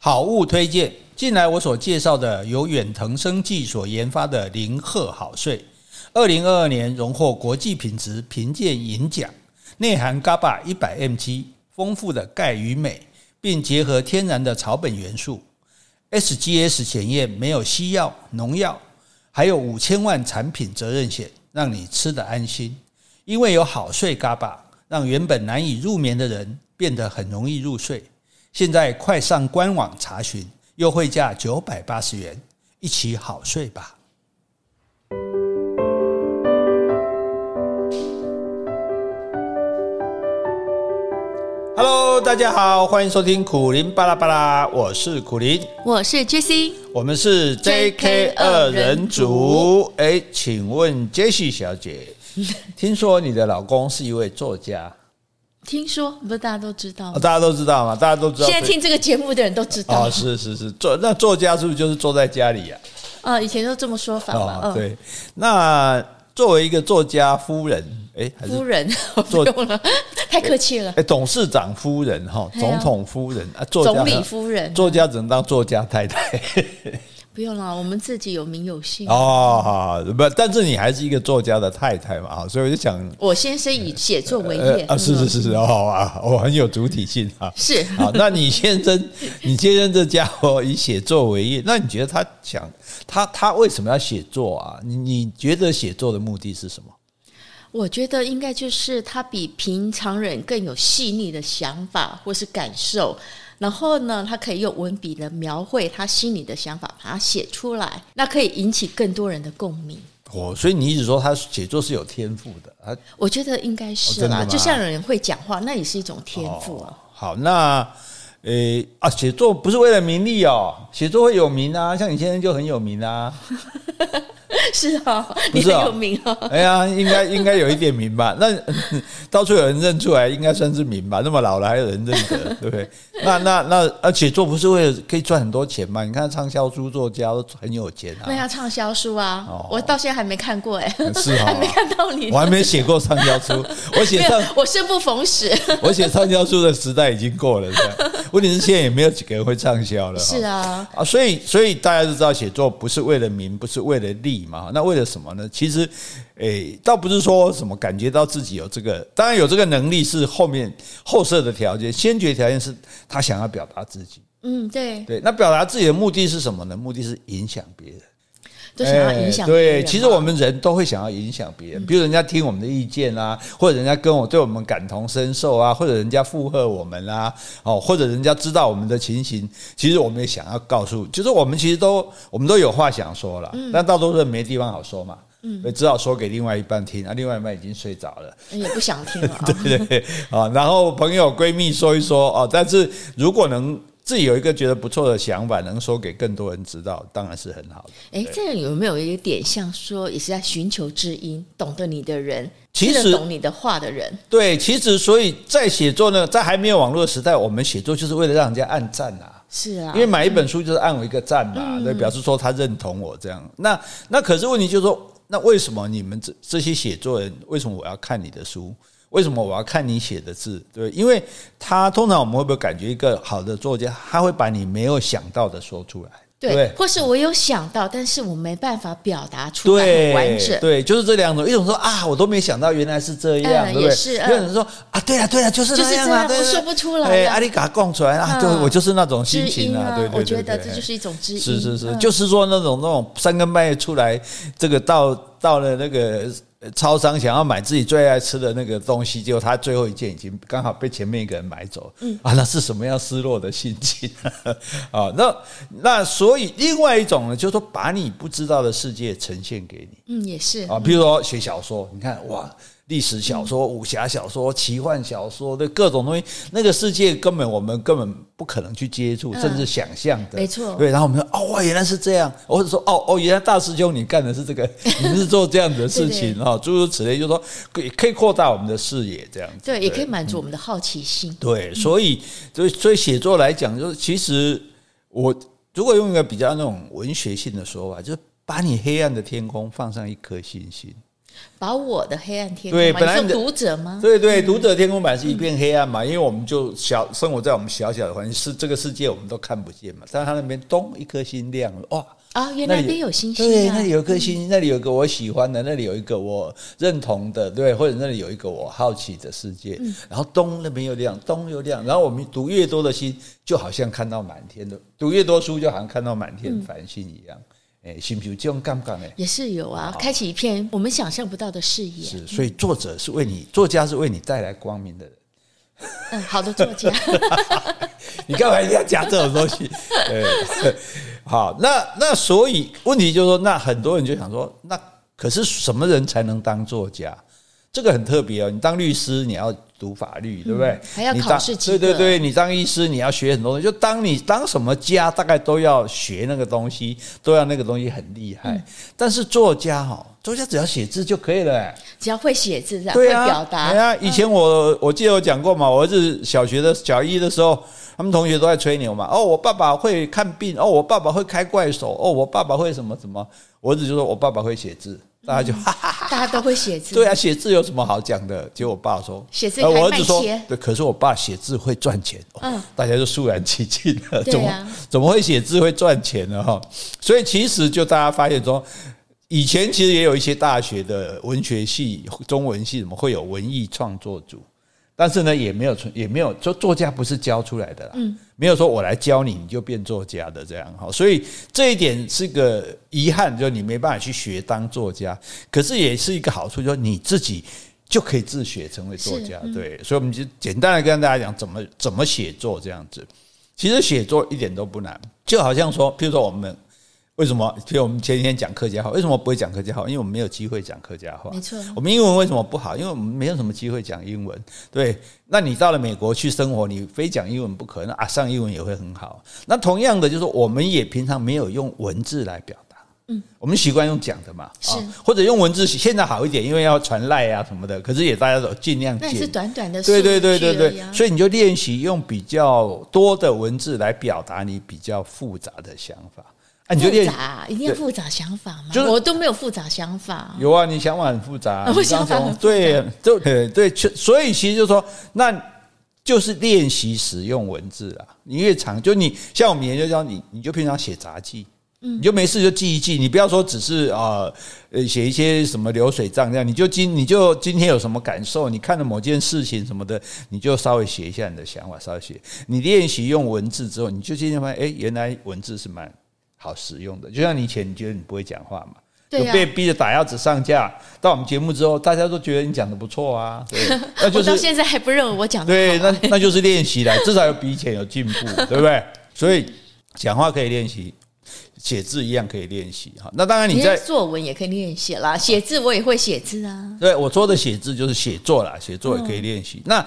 好物推荐，近来我所介绍的由远藤生技所研发的零贺好睡，二零二二年荣获国际品质评鉴银奖，内含 GABA 一百 mg，丰富的钙与镁，并结合天然的草本元素，SGS 检验没有西药、农药，还有五千万产品责任险，让你吃得安心。因为有好睡 GABA，让原本难以入眠的人变得很容易入睡。现在快上官网查询，优惠价九百八十元，一起好睡吧。Hello，大家好，欢迎收听苦林巴拉巴拉，我是苦林，我是 Jessie，我们是 JK 二人组。哎，请问 Jessie 小姐，听说你的老公是一位作家？听说不是大家都知道吗？大家都知道吗？大家都知道。现在听这个节目的人都知道。哦，是是是，作那作家是不是就是坐在家里呀？啊，以前都这么说法嘛。对。那作为一个作家夫人，哎，夫人 不用了，太客气了。哎，董事长夫人哈，总统夫人啊，作家总理夫人，作家只能当作家太太。不用了，我们自己有名有姓哦，好，不，但是你还是一个作家的太太嘛，所以我就想，我先生以写作为业啊，是是是是，好啊，我很有主体性啊，是好，那你先生，你先生这家伙以写作为业，那你觉得他想他他为什么要写作啊？你你觉得写作的目的是什么？我觉得应该就是他比平常人更有细腻的想法或是感受。然后呢，他可以用文笔的描绘他心里的想法，把它写出来，那可以引起更多人的共鸣。哦，所以你一直说他写作是有天赋的啊？我觉得应该是啦，哦、就像有人会讲话，那也是一种天赋啊。哦、好，那诶啊，写作不是为了名利哦，写作会有名啊，像你先生就很有名啊。是啊，你很有名啊！哎呀，应该应该有一点名吧？那 到处有人认出来，应该算是名吧？那么老了还有人认得，对不对？那那那，而且做不是为了可以赚很多钱嘛？你看畅销书作家都很有钱啊。对啊，畅销书啊，我到现在还没看过哎，是啊，还没看到你，我还没写过畅销书，我写上我生不逢时，我写畅销书的时代已经过了。问题是现在也没有几个人会畅销了。是啊，啊，所以所以大家都知道，写作不是为了名，不是为了利嘛。那为了什么呢？其实，诶、欸，倒不是说什么感觉到自己有这个，当然有这个能力是后面后设的条件，先决条件是他想要表达自己。嗯，对对。那表达自己的目的是什么呢？目的是影响别人。都想要影响。对，其实我们人都会想要影响别人，比如人家听我们的意见啊，或者人家跟我对我们感同身受啊，或者人家附和我们啊，哦，或者人家知道我们的情形，其实我们也想要告诉，就是我们其实都我们都有话想说了，但大多数人没地方好说嘛，嗯，只好说给另外一半听啊，另外一半已经睡着了，也不想听了，对对对，啊，然后朋友闺蜜说一说哦，但是如果能。自己有一个觉得不错的想法，能说给更多人知道，当然是很好的。哎，这样有没有一个点，像说也是在寻求知音，懂得你的人，其实懂你的话的人。对，其实所以在写作呢，在还没有网络的时代，我们写作就是为了让人家按赞啊。是啊，因为买一本书就是按我一个赞嘛，嗯、对，表示说他认同我这样。那那可是问题就是说，那为什么你们这这些写作人，为什么我要看你的书？为什么我要看你写的字？对，因为他通常我们会不会感觉一个好的作家，他会把你没有想到的说出来，对，对，或是我有想到，但是我没办法表达出来很完整。对，就是这两种，一种说啊，我都没想到原来是这样，嗯、对不对？是，有人说啊，对啊，对啊，就是这样啊，我说不出来。哎，阿里嘎供出来啊，对，我就是那种心情啊，对对对，我觉得这就是一种知音。是是是，就是说那种那种三更半夜出来，这个到到了那个。超商想要买自己最爱吃的那个东西，结果他最后一件已经刚好被前面一个人买走，嗯啊，那是什么样失落的心情 啊？那那所以另外一种呢，就是说把你不知道的世界呈现给你，嗯，也是啊，比如说写小说，你看哇。历史小说、武侠小说、奇幻小说的各种东西，那个世界根本我们根本不可能去接触，甚至想象的。没错。对，然后我们说，哦，原来是这样，或者说，哦哦，原来大师兄你干的是这个，你是做这样的事情啊，诸如此类，就是说可以可以扩大我们的视野，这样子。对，也可以满足我们的好奇心。对，所以，所以，所以写作来讲，就是其实我如果用一个比较那种文学性的说法，就是把你黑暗的天空放上一颗星星。把我的黑暗天对，空对，本来读者吗？对对，读者天空版是一片黑暗嘛，因为我们就小生活在我们小小的环境，是这个世界我们都看不见嘛。但是他那边咚一颗星亮了，哇！啊，原来那边有星星，对，那里有一颗星星，那里有一个我喜欢的，那里有一个我认同的，对，或者那里有一个我好奇的世界。然后东那边又亮，东又亮，然后我们读越多的星，就好像看到满天的，读越多书就好像看到满天繁星一样。哎，是不是这种感觉呢？也是有啊，开启一片我们想象不到的视野。是，所以作者是为你，作家是为你带来光明的人。嗯，好的作家。你干嘛一定要讲这种东西？对，好，那那所以问题就是说，那很多人就想说，那可是什么人才能当作家？这个很特别哦。你当律师，你要读法律，对不对？还要考试。对对对，你当医师，你要学很多东西。就当你当什么家，大概都要学那个东西，都要那个东西很厉害。但是作家哈，作家只要写字就可以了，只要会写字，对啊，会表达。对啊，以前我我记得我讲过嘛，我儿子小学的小一的时候，他们同学都在吹牛嘛。哦，我爸爸会看病，哦，我爸爸会开怪手，哦，我爸爸会什么什么。我儿子就说我爸爸会写字。大家就哈哈哈，大家都会写字。对啊，写字有什么好讲的？结果我爸说写字还卖钱。我儿子说对，可是我爸写字会赚钱。嗯，大家就肃然起敬了。怎么，怎么会写字会赚钱呢？哈，所以其实就大家发现说，以前其实也有一些大学的文学系、中文系，怎么会有文艺创作组？但是呢，也没有也没有，说作家不是教出来的啦，嗯，没有说我来教你，你就变作家的这样哈，所以这一点是个遗憾，就你没办法去学当作家，可是也是一个好处，就是你自己就可以自学成为作家，对，所以我们就简单的跟大家讲怎么怎么写作这样子，其实写作一点都不难，就好像说，譬如说我们。为什么？比如我们前几天讲客家话，为什么不会讲客家话？因为我们没有机会讲客家话。没错。我们英文为什么不好？因为我们没有什么机会讲英文。对。那你到了美国去生活，你非讲英文不可那啊！上英文也会很好。那同样的，就是我们也平常没有用文字来表达。嗯。我们习惯用讲的嘛。是。或者用文字，现在好一点，因为要传赖啊什么的。可是也大家都尽量。那是短短的。对对对对对。所以你就练习用比较多的文字来表达你比较复杂的想法。啊、你复杂，一定要复杂想法吗？就是我都没有复杂想法。有啊，你想法很复杂、啊。我想法很复杂。对，就对对，所以其实就是说，那就是练习使用文字啊。你越长，就你像我们研究教你，你就平常写杂记，你就没事就记一记。你不要说只是啊，呃，写一些什么流水账这样。你就今你就今天有什么感受？你看了某件事情什么的，你就稍微写一下你的想法，稍微写。你练习用文字之后，你就今天发现，哎，原来文字是蛮。好使用的，就像你以前你觉得你不会讲话嘛，就被逼着打鸭子上架。到我们节目之后，大家都觉得你讲的不错啊，对，那就是我到现在还不认为我讲的对，那那就是练习了，至少有比以前有进步，对不对？所以讲话可以练习，写字一样可以练习哈。那当然你在作文也可以练习啦，写字我也会写字啊。对，我说的写字就是写作啦，写作也可以练习。那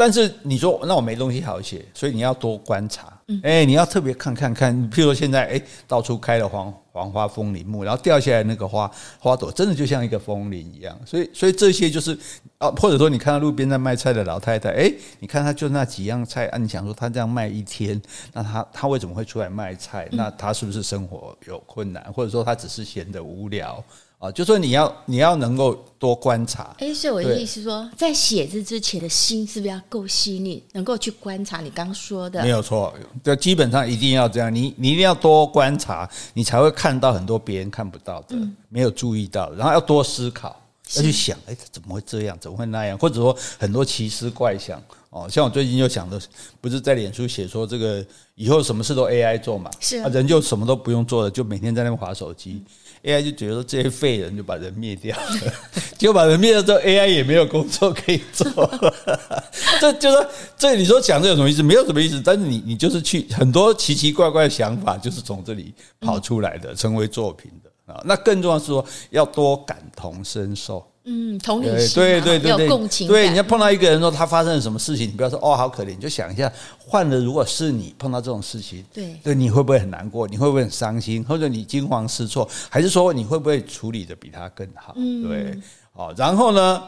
但是你说那我没东西好写，所以你要多观察。哎，你要特别看看看，譬如说现在哎，到处开了黄黄花风铃木，然后掉下来那个花花朵，真的就像一个风铃一样。所以，所以这些就是啊，或者说你看到路边在卖菜的老太太，哎，你看她就那几样菜啊，你想说她这样卖一天，那她她为什么会出来卖菜？那她是不是生活有困难，或者说她只是闲得无聊？啊，就说你要你要能够多观察。哎，所以我的意思说，在写字之前的心是不是要够细腻，能够去观察？你刚刚说的没有错，就基本上一定要这样。你你一定要多观察，你才会看到很多别人看不到的，没有注意到的。然后要多思考，要去想，哎，怎么会这样？怎么会那样？或者说很多奇思怪想。哦，像我最近就想的，不是在脸书写说这个以后什么事都 AI 做嘛？是啊，人就什么都不用做了，就每天在那边滑手机。AI 就觉得说这些废人就把人灭掉了，结果把人灭了之后，AI 也没有工作可以做 了。这就是说这你说讲这有什么意思？没有什么意思。但是你你就是去很多奇奇怪怪的想法，就是从这里跑出来的，成为作品的啊。那更重要是说要多感同身受。嗯，同理心，对对对对，共情。对，你要碰到一个人说他发生了什么事情，你不要说哦好可怜，你就想一下，换了如果是你碰到这种事情，对对，你会不会很难过？你会不会很伤心？或者你惊慌失措？还是说你会不会处理的比他更好？嗯，对，好，然后呢，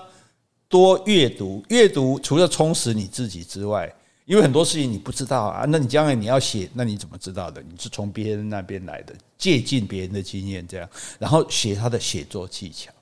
多阅读，阅读除了充实你自己之外，因为很多事情你不知道啊，那你将来你要写，那你怎么知道的？你是从别人那边来的，借鉴别人的经验，这样，然后学他的写作技巧。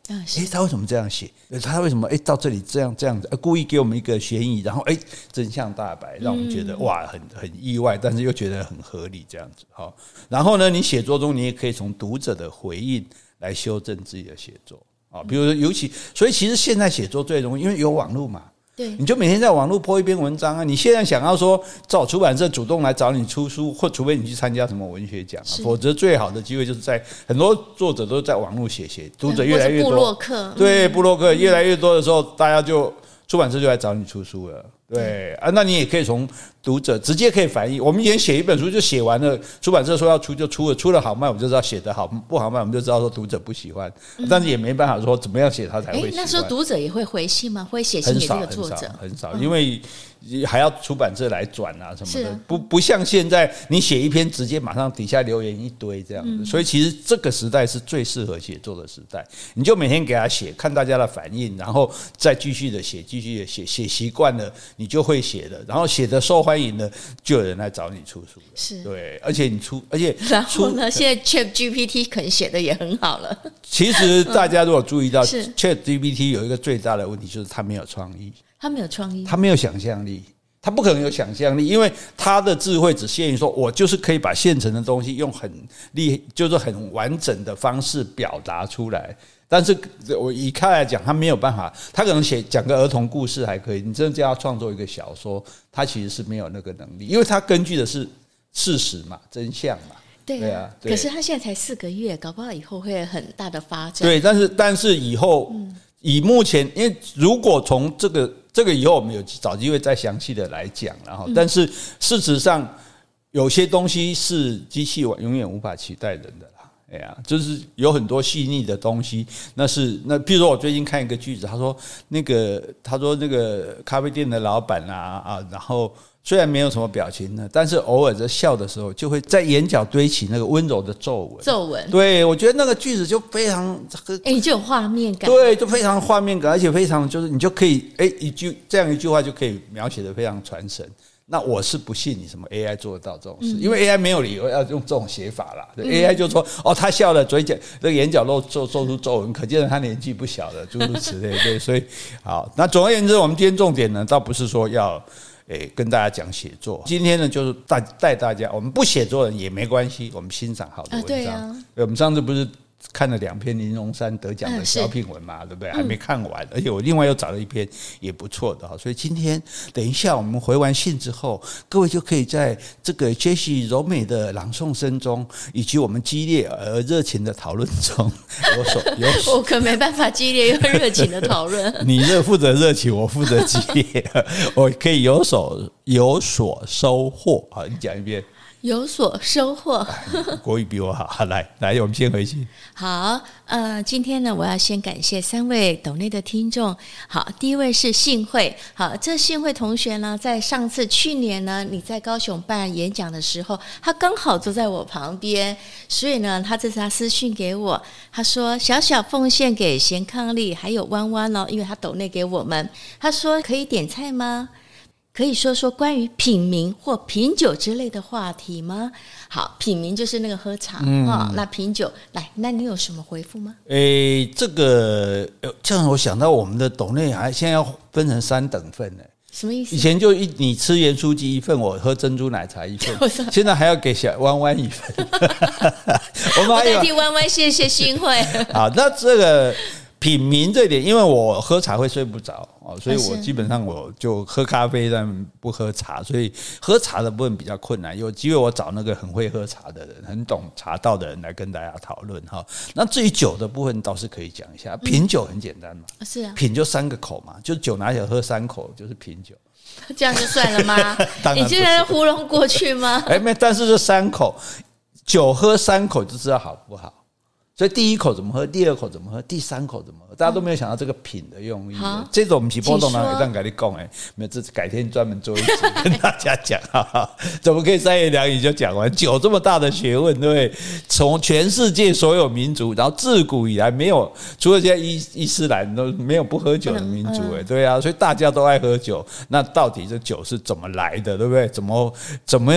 他为什么这样写？他为什么哎到这里这样这样子？故意给我们一个悬疑，然后哎真相大白，让我们觉得哇很很意外，但是又觉得很合理这样子。好，然后呢，你写作中你也可以从读者的回应来修正自己的写作啊，比如说尤其，所以其实现在写作最容易，因为有网络嘛。对，你就每天在网络 po 一篇文章啊！你现在想要说找出版社主动来找你出书，或除非你去参加什么文学奖啊，否则最好的机会就是在很多作者都在网络写写，读者越来越多，布洛克，对，布洛克越来越多的时候，大家就出版社就来找你出书了。对啊，那你也可以从读者直接可以反映。我们以前写一本书就写完了，出版社说要出就出了，出了好卖我们就知道写得好，不好卖我们就知道说读者不喜欢。但是也没办法说怎么样写他才会喜欢。那时候读者也会回信吗？会写信给这个作者？很少，很少，因为。还要出版社来转啊什么的，不不像现在，你写一篇直接马上底下留言一堆这样子，所以其实这个时代是最适合写作的时代。你就每天给他写，看大家的反应，然后再继续的写，继续的写，写习惯了，你就会写的，然后写的受欢迎了，就有人来找你出书。是对，而且你出，而且然后呢，现在 Chat GPT 可能写的也很好了。其实大家如果注意到，Chat GPT 有一个最大的问题就是它没有创意。它没有创意，它没有想象力，他不可能有想象力，因为他的智慧只限于说，我就是可以把现成的东西用很厉，就是很完整的方式表达出来。但是我以他来讲，他没有办法，他可能写讲个儿童故事还可以，你真的叫他创作一个小说，他其实是没有那个能力，因为他根据的是事实嘛，真相嘛。对啊。可是他现在才四个月，搞不好以后会有很大的发展。对，但是但是以后，以目前，因为如果从这个。这个以后我们有找机会再详细的来讲，然后，但是事实上有些东西是机器永远无法取代人的啦。哎呀，就是有很多细腻的东西，那是那，譬如说我最近看一个句子，他说那个他说那个咖啡店的老板啊啊，然后。虽然没有什么表情呢，但是偶尔在笑的时候，就会在眼角堆起那个温柔的皱纹。皱纹，对，我觉得那个句子就非常，哎，就有画面感。对，就非常画面感，而且非常就是你就可以，哎，一句这样一句话就可以描写的非常传神。那我是不信你什么 AI 做得到这种事，因为 AI 没有理由要用这种写法啦。AI 就说，哦，他笑了，嘴角那个眼角露皱皱出皱纹，可见他年纪不小了，诸如此类。对，所以好，那总而言之，我们今天重点呢，倒不是说要。诶，跟大家讲写作。今天呢，就是带带大家，我们不写作人也没关系，我们欣赏好的文章。对啊，我们上次不是。看了两篇林荣山得奖的小品文嘛，对不对？还没看完，而且我另外又找了一篇也不错的哈。所以今天等一下我们回完信之后，各位就可以在这个 Jessie 柔美的朗诵声中，以及我们激烈而热情的讨论中，有 所有所。我可没办法激烈又热情的讨论。你这负责热情，我负责激烈，我可以有所有所收获。好，你讲一遍。有所收获，国语比我好。好，来来，我们先回去。好，呃，今天呢，我要先感谢三位斗内的听众。好，第一位是幸慧。好，这幸慧同学呢，在上次去年呢，你在高雄办演讲的时候，他刚好坐在我旁边，所以呢，他这次他私讯给我，他说小小奉献给贤伉俪还有弯弯哦，因为他斗内给我们，他说可以点菜吗？可以说说关于品茗或品酒之类的话题吗？好，品茗就是那个喝茶啊、嗯哦，那品酒来，那你有什么回复吗？诶、欸，这个这样我想到我们的董内还现在要分成三等份呢，什么意思？以前就一你吃盐酥鸡一份，我喝珍珠奶茶一份，现在还要给小弯弯一份。我们代替弯弯谢谢新会。好，那这个。品茗这点，因为我喝茶会睡不着哦，所以我基本上我就喝咖啡，但不喝茶，所以喝茶的部分比较困难。有机会我找那个很会喝茶的人，很懂茶道的人来跟大家讨论哈。那至于酒的部分倒是可以讲一下，品酒很简单嘛，是啊，品就三个口嘛，就酒拿起来喝三口就是品酒，这样就算了吗？你竟然糊弄过去吗？哎，没，但是这三口酒喝三口就知道好不好。所以第一口怎么喝，第二口怎么喝，第三口怎么喝，大家都没有想到这个品的用意。这种我们是波动呢，也这样跟你讲哎，没有，这改天专门做一集跟大家讲哈哈，怎么可以三言两语就讲完？酒这么大的学问，对不对？从全世界所有民族，然后自古以来没有，除了现在伊伊斯兰都没有不喝酒的民族哎，对啊，所以大家都爱喝酒。那到底这酒是怎么来的，对不对？怎么怎么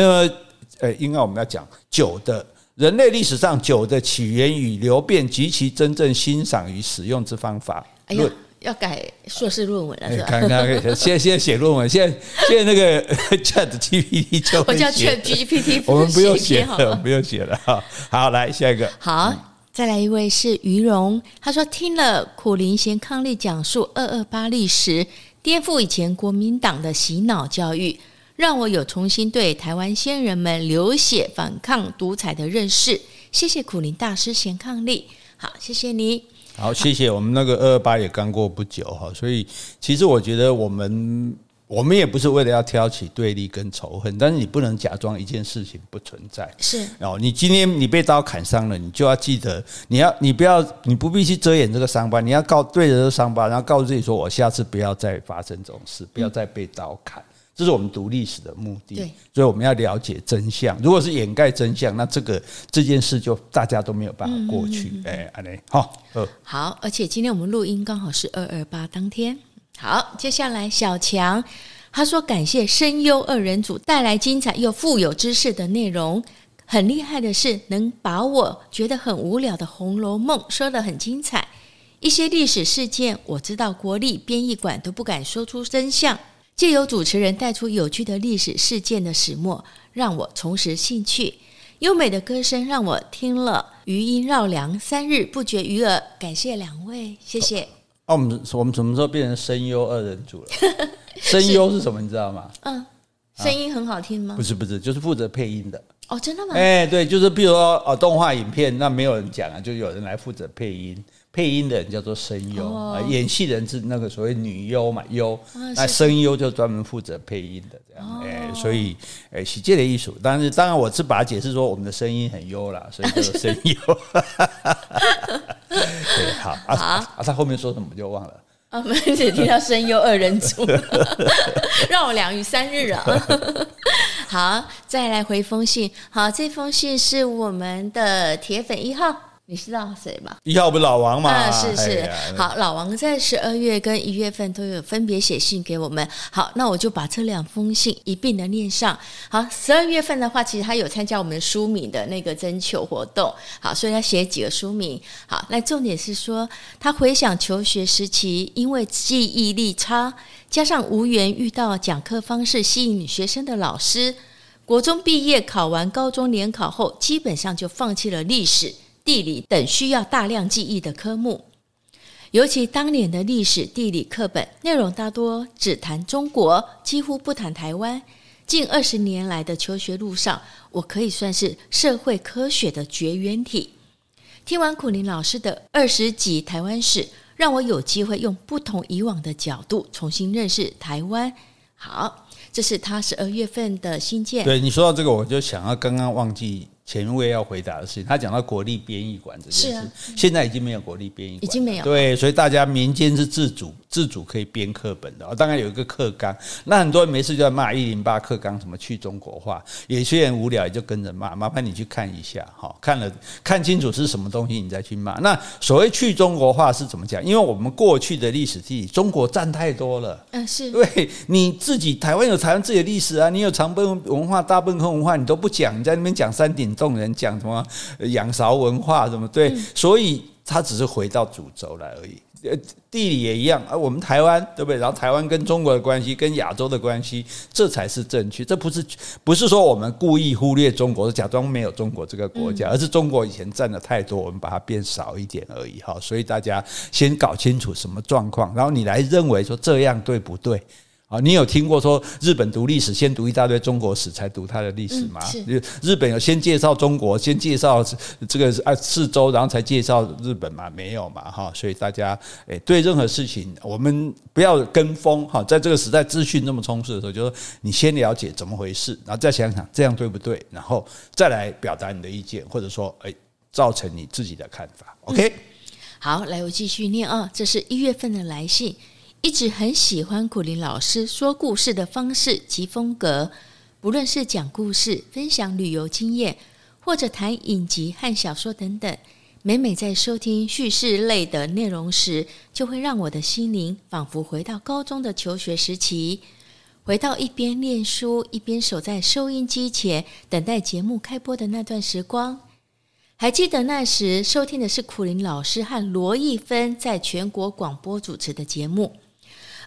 呃，应该我们要讲酒的。人类历史上酒的起源与流变及其真正欣赏与使用之方法。哎呀，要改硕士论文了是吧？看看，现在现在写论文，现在 现在那个 Chat GPT 就我叫 Chat GPT，我们不用写了，不用写了哈。好，来下一个。好，再来一位是于荣，他说听了苦苓贤伉俪讲述二二八历史，颠覆以前国民党的洗脑教育。让我有重新对台湾先人们流血反抗独裁的认识。谢谢苦林大师贤伉俪，好，谢谢你。好，谢谢。我们那个二二八也刚过不久哈，所以其实我觉得我们我们也不是为了要挑起对立跟仇恨，但是你不能假装一件事情不存在。是哦，你今天你被刀砍伤了，你就要记得，你要你不要你不必去遮掩这个伤疤，你要告对着这个伤疤，然后告诉自己说，我下次不要再发生这种事，不要再被刀砍。嗯这是我们读历史的目的，所以我们要了解真相。如果是掩盖真相，那这个这件事就大家都没有办法过去。哎，安妮，好，好，而且今天我们录音刚好是二二八当天。好，接下来小强他说：“感谢声优二人组带来精彩又富有知识的内容，很厉害的是能把我觉得很无聊的《红楼梦》说得很精彩。一些历史事件，我知道国立编译馆都不敢说出真相。”借由主持人带出有趣的历史事件的始末，让我重拾兴趣。优美的歌声让我听了余音绕梁三日不绝于耳。感谢两位，谢谢。哦，我们我们什么时候变成声优二人组了？声优是什么？你知道吗？嗯，声音很好听吗？不是不是，就是负责配音的。哦，真的吗？哎，对，就是比如说哦，动画影片那没有人讲啊，就有人来负责配音。配音的人叫做声优啊，演戏人是那个所谓女优嘛，优，那声优就专门负责配音的这样，哎，所以哎，喜剧的艺术，但是当然我是把它解释说我们的声音很优啦，所以叫做声优。对，好啊啊，他后面说什么就忘了。啊，我们只听到声优二人组，让我两语三日啊。好，再来回封信，好，这封信是我们的铁粉一号。你知道谁吗？一号不是老王吗？啊，是是。好，老王在十二月跟一月份都有分别写信给我们。好，那我就把这两封信一并的念上。好，十二月份的话，其实他有参加我们书名的那个征求活动。好，所以他写几个书名。好，那重点是说，他回想求学时期，因为记忆力差，加上无缘遇到讲课方式吸引学生的老师，国中毕业考完高中联考后，基本上就放弃了历史。地理等需要大量记忆的科目，尤其当年的历史地理课本内容大多只谈中国，几乎不谈台湾。近二十年来的求学路上，我可以算是社会科学的绝缘体。听完苦林老师的二十集台湾史，让我有机会用不同以往的角度重新认识台湾。好，这是他十二月份的新建。对，你说到这个，我就想要刚刚忘记。前一位要回答的事情，他讲到国立编译馆这件事，啊、现在已经没有国立编译馆，已经没有。对，所以大家民间是自主自主可以编课本的，当然有一个课纲。那很多人没事就在骂一零八课纲什么去中国化，有些人无聊也就跟着骂。麻烦你去看一下，哈，看了看清楚是什么东西，你再去骂。那所谓去中国化是怎么讲？因为我们过去的历史地理，中国占太多了。嗯，是。对，你自己台湾有台湾自己的历史啊，你有长滨文化、大汴坑文化，你都不讲，你在那边讲山顶。众人讲什么仰韶文化什么对，所以他只是回到主轴来而已。呃，地理也一样啊，我们台湾对不对？然后台湾跟中国的关系，跟亚洲的关系，这才是正确。这不是不是说我们故意忽略中国，假装没有中国这个国家，而是中国以前占的太多，我们把它变少一点而已。哈，所以大家先搞清楚什么状况，然后你来认为说这样对不对？啊，你有听过说日本读历史先读一大堆中国史才读它的历史吗？嗯、日本有先介绍中国，先介绍这个啊四周，然后才介绍日本吗？没有嘛，哈。所以大家诶，对任何事情我们不要跟风哈。在这个时代资讯那么充斥的时候，就说你先了解怎么回事，然后再想想这样对不对，然后再来表达你的意见，或者说诶，造成你自己的看法。OK，嗯、好，来我继续念啊，这是一月份的来信。一直很喜欢苦林老师说故事的方式及风格，不论是讲故事、分享旅游经验，或者谈影集和小说等等，每每在收听叙事类的内容时，就会让我的心灵仿佛回到高中的求学时期，回到一边念书一边守在收音机前等待节目开播的那段时光。还记得那时收听的是苦林老师和罗一芬在全国广播主持的节目，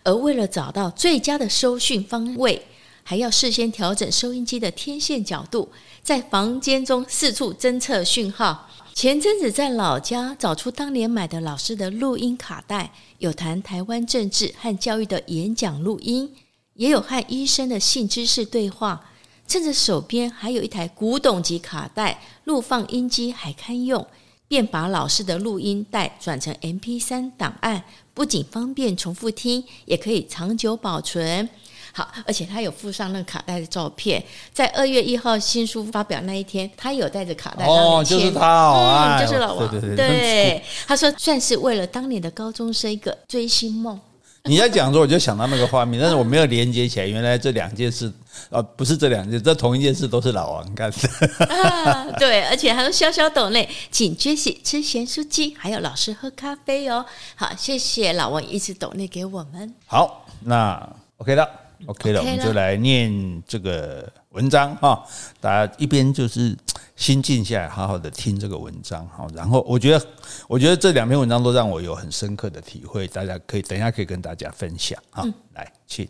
而为了找到最佳的收讯方位，还要事先调整收音机的天线角度，在房间中四处侦测讯号。前阵子在老家找出当年买的老师的录音卡带，有谈台湾政治和教育的演讲录音，也有和医生的性知识对话。趁着手边还有一台古董级卡带，录放音机还堪用，便把老师的录音带转成 MP 三档案，不仅方便重复听，也可以长久保存。好，而且他有附上那个卡带的照片，在二月一号新书发表那一天，他有带着卡带。哦，就是他哦，嗯，就是老王。对对对，对，他说算是为了当年的高中生一个追星梦。你在讲的时候，我就想到那个画面，但是我没有连接起来，原来这两件事，呃，不是这两件，这同一件事都是老王干的。啊，对，而且还有小小斗内，请 Jessie 吃咸酥鸡，还有老师喝咖啡哦。好，谢谢老王一直斗内给我们。好，那 OK 了。OK 了，我们就来念这个文章哈。大家一边就是心静下来，好好的听这个文章哈。然后我觉得，我觉得这两篇文章都让我有很深刻的体会，大家可以等一下可以跟大家分享哈。来，请。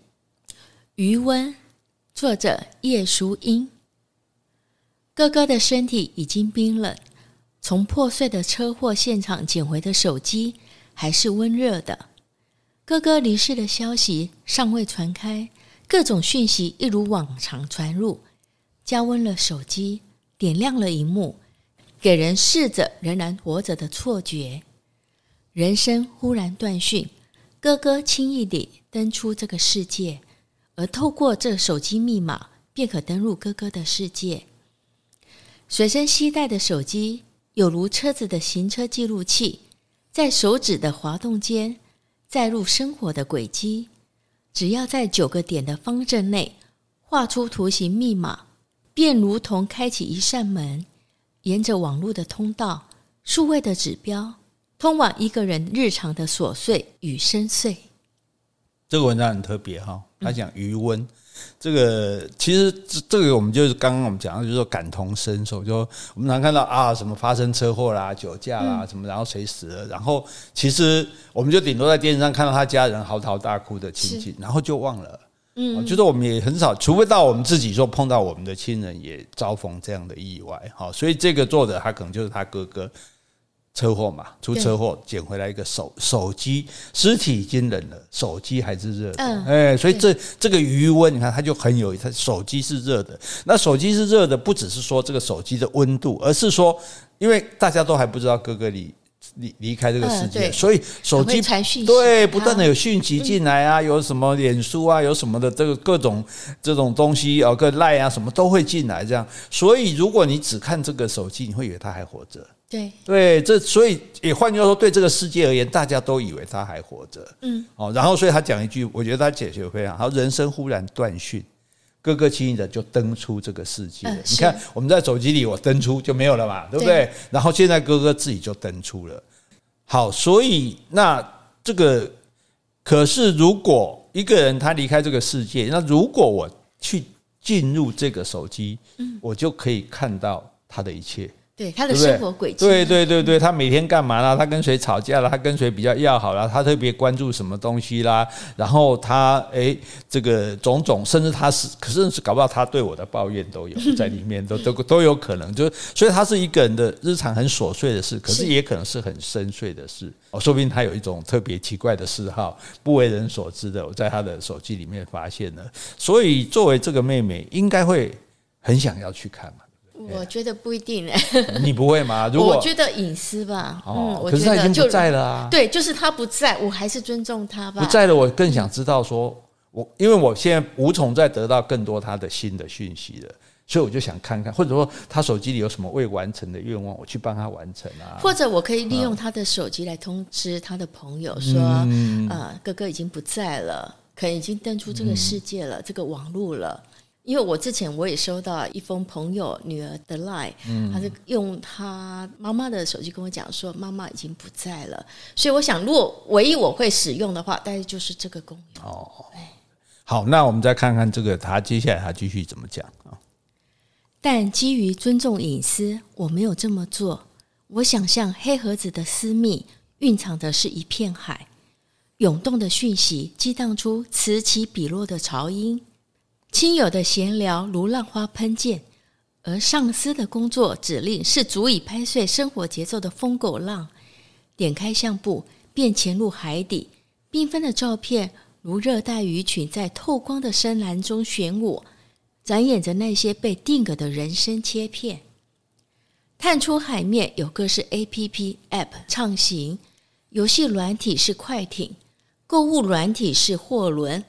余温，作者叶淑英。哥哥的身体已经冰冷，从破碎的车祸现场捡回的手机还是温热的。哥哥离世的消息尚未传开。各种讯息一如往常传入，加温了手机，点亮了荧幕，给人逝者仍然活着的错觉。人生忽然断讯，哥哥轻易地登出这个世界，而透过这手机密码，便可登入哥哥的世界。随身携带的手机，有如车子的行车记录器，在手指的滑动间，载入生活的轨迹。只要在九个点的方阵内画出图形密码，便如同开启一扇门，沿着网络的通道，数位的指标，通往一个人日常的琐碎与深邃。这个文章很特别哈，他讲余温。嗯这个其实这这个我们就是刚刚我们讲的，就是说感同身受。就我们常看到啊，什么发生车祸啦、酒驾啦什么，然后谁死了，然后其实我们就顶多在电视上看到他家人嚎啕大哭的情景，然后就忘了。嗯，就是我们也很少，除非到我们自己说碰到我们的亲人也遭逢这样的意外。哈，所以这个作者他可能就是他哥哥。车祸嘛，出车祸捡回来一个手手机，尸体已经冷了，手机还是热的，哎、嗯欸，所以这这个余温，你看他就很有，他手机是热的。那手机是热的，不只是说这个手机的温度，而是说，因为大家都还不知道哥哥离离离开这个世界，嗯、所以手机对不断的有讯息进来啊，有什么脸书啊，有什么的这个各种这种东西啊，各赖啊什么都会进来，这样。所以如果你只看这个手机，你会以为他还活着。对对，这所以也换句话说，对这个世界而言，大家都以为他还活着。嗯，哦，然后所以他讲一句，我觉得他解决非常好。人生忽然断讯，哥哥轻易的就登出这个世界。嗯、你看，我们在手机里我登出就没有了嘛，对不对？对，然后现在哥哥自己就登出了。好，所以那这个可是，如果一个人他离开这个世界，那如果我去进入这个手机，嗯，我就可以看到他的一切。对他的生活轨迹，对对对对，他每天干嘛啦？他跟谁吵架了？他跟谁比较要好了？他特别关注什么东西啦？然后他哎，这个种种，甚至他是，可是搞不好他对我的抱怨都有在里面，都 都都有可能。就所以，他是一个人的日常很琐碎的事，可是也可能是很深邃的事。哦，说不定他有一种特别奇怪的嗜好，不为人所知的，我在他的手机里面发现了。所以，作为这个妹妹，应该会很想要去看嘛。我觉得不一定哎，你不会吗？如果我觉得隐私吧，嗯，可是他已经不在了啊。对，就是他不在，我还是尊重他吧。不在了，我更想知道说，我因为我现在无从再得到更多他的新的讯息了，所以我就想看看，或者说他手机里有什么未完成的愿望，我去帮他完成啊。或者我可以利用他的手机来通知他的朋友说，呃，哥哥已经不在了，可能已经登出这个世界了，这个网络了。因为我之前我也收到一封朋友女儿的 line，她是用她妈妈的手机跟我讲说，妈妈已经不在了，所以我想，如果唯一我会使用的话，大概就是这个功能。哦，好，那我们再看看这个，他接下来他继续怎么讲啊？但基于尊重隐私，我没有这么做。我想象黑盒子的私密蕴藏的是一片海，涌动的讯息激荡出此起彼落的潮音，亲友的闲聊如浪花喷溅，而上司的工作指令是足以拍碎生活节奏的疯狗浪。点开相簿，便潜入海底，缤纷的照片如热带鱼群在透光的深蓝中旋舞，展演着那些被定格的人生切片。探出海面有各式 APP App 畅行，游戏软体是快艇，购物软体是货轮，